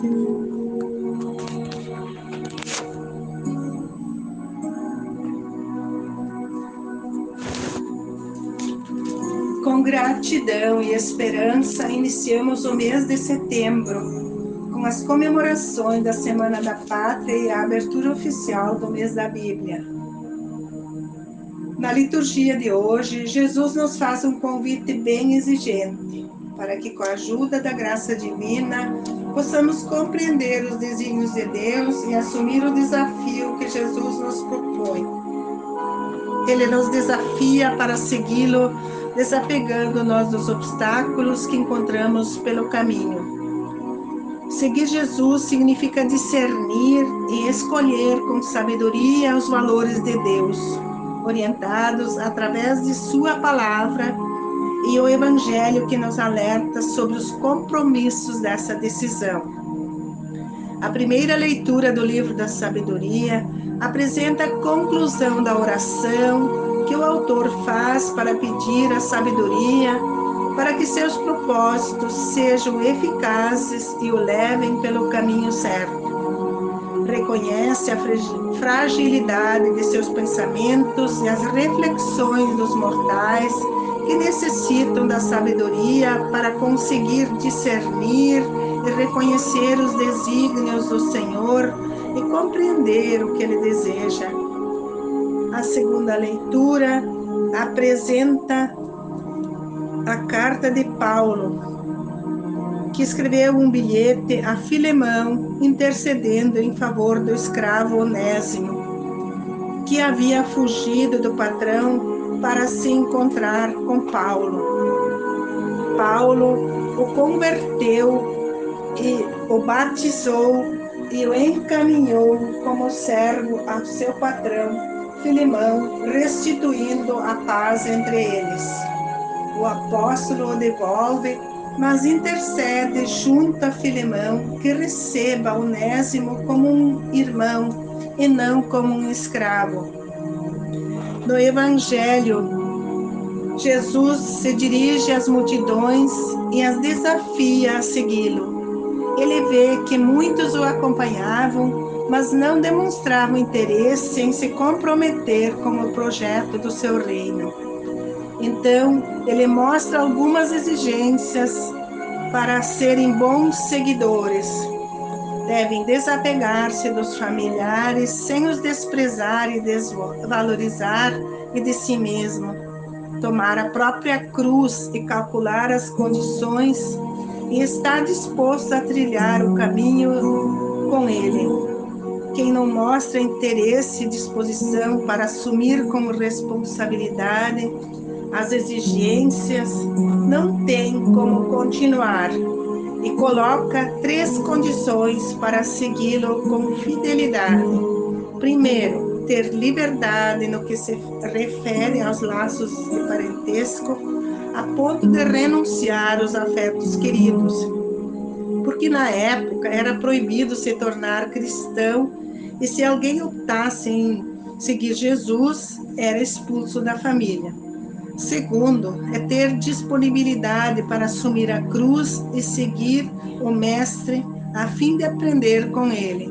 Com gratidão e esperança, iniciamos o mês de setembro, com as comemorações da Semana da Pátria e a abertura oficial do mês da Bíblia. Na liturgia de hoje, Jesus nos faz um convite bem exigente, para que, com a ajuda da graça divina, possamos compreender os desígnios de Deus e assumir o desafio que Jesus nos propõe. Ele nos desafia para segui-lo desapegando-nos dos obstáculos que encontramos pelo caminho. Seguir Jesus significa discernir e escolher com sabedoria os valores de Deus, orientados através de Sua palavra e o Evangelho que nos alerta sobre os compromissos dessa decisão. A primeira leitura do livro da sabedoria apresenta a conclusão da oração que o autor faz para pedir a sabedoria para que seus propósitos sejam eficazes e o levem pelo caminho certo. Reconhece a fragilidade de seus pensamentos e as reflexões dos mortais que necessitam da sabedoria para conseguir discernir e reconhecer os desígnios do Senhor e compreender o que ele deseja. A segunda leitura apresenta a carta de Paulo, que escreveu um bilhete a Filemão intercedendo em favor do escravo Onésimo, que havia fugido do patrão para se encontrar com Paulo. Paulo o converteu e o batizou e o encaminhou como servo ao seu patrão Filimão, restituindo a paz entre eles. O apóstolo o devolve, mas intercede junto a Filemão que receba Onésimo como um irmão e não como um escravo. No Evangelho, Jesus se dirige às multidões e as desafia a segui-lo. Ele vê que muitos o acompanhavam mas não demonstravam interesse em se comprometer com o projeto do seu reino. Então, ele mostra algumas exigências para serem bons seguidores. Devem desapegar-se dos familiares sem os desprezar e desvalorizar e de si mesmo. Tomar a própria cruz e calcular as condições e estar disposto a trilhar o caminho com ele quem não mostra interesse e disposição para assumir como responsabilidade as exigências não tem como continuar e coloca três condições para segui-lo com fidelidade. Primeiro, ter liberdade no que se refere aos laços de parentesco, a ponto de renunciar aos afetos queridos. Porque na época era proibido se tornar cristão e se alguém optasse em seguir Jesus, era expulso da família. Segundo, é ter disponibilidade para assumir a cruz e seguir o Mestre a fim de aprender com ele.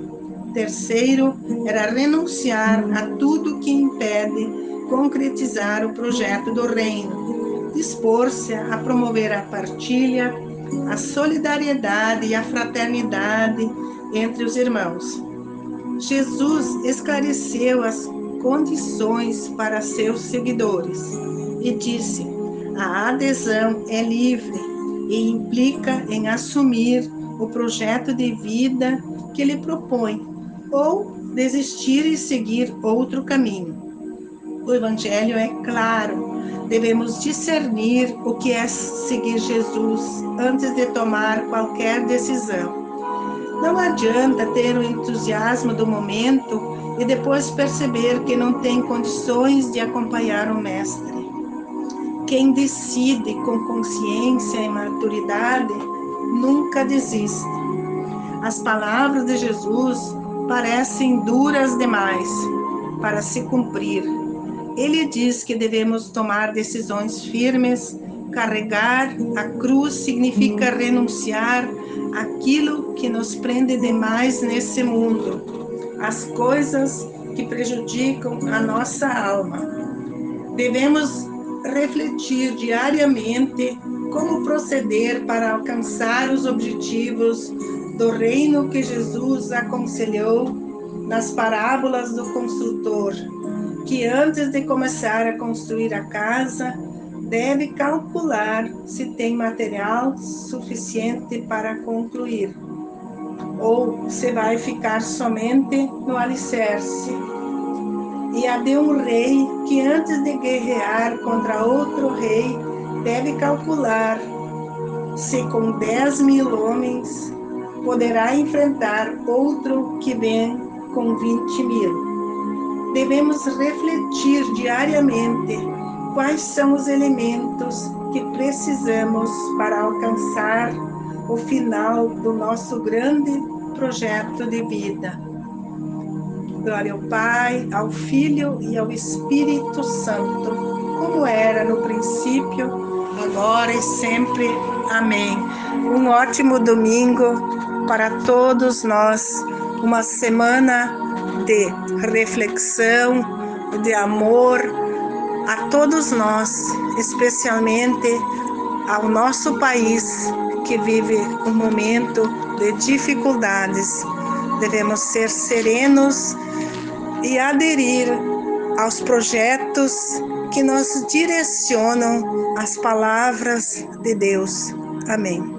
Terceiro, era renunciar a tudo que impede concretizar o projeto do reino, dispor-se a promover a partilha, a solidariedade e a fraternidade entre os irmãos. Jesus esclareceu as condições para seus seguidores e disse: a adesão é livre e implica em assumir o projeto de vida que ele propõe ou desistir e seguir outro caminho. O Evangelho é claro, devemos discernir o que é seguir Jesus antes de tomar qualquer decisão. Não adianta ter o entusiasmo do momento e depois perceber que não tem condições de acompanhar o Mestre. Quem decide com consciência e maturidade nunca desiste. As palavras de Jesus parecem duras demais para se cumprir. Ele diz que devemos tomar decisões firmes Carregar a cruz significa renunciar aquilo que nos prende demais nesse mundo, as coisas que prejudicam a nossa alma. Devemos refletir diariamente como proceder para alcançar os objetivos do reino que Jesus aconselhou nas parábolas do construtor, que antes de começar a construir a casa, deve calcular se tem material suficiente para concluir, ou se vai ficar somente no alicerce. E a de um rei que, antes de guerrear contra outro rei, deve calcular se com 10 mil homens poderá enfrentar outro que vem com 20 mil. Devemos refletir diariamente quais são os elementos que precisamos para alcançar o final do nosso grande projeto de vida. Glória ao Pai, ao Filho e ao Espírito Santo, como era no princípio, agora e sempre. Amém. Um ótimo domingo para todos nós, uma semana de reflexão, de amor, a todos nós, especialmente ao nosso país que vive um momento de dificuldades. Devemos ser serenos e aderir aos projetos que nos direcionam as palavras de Deus. Amém.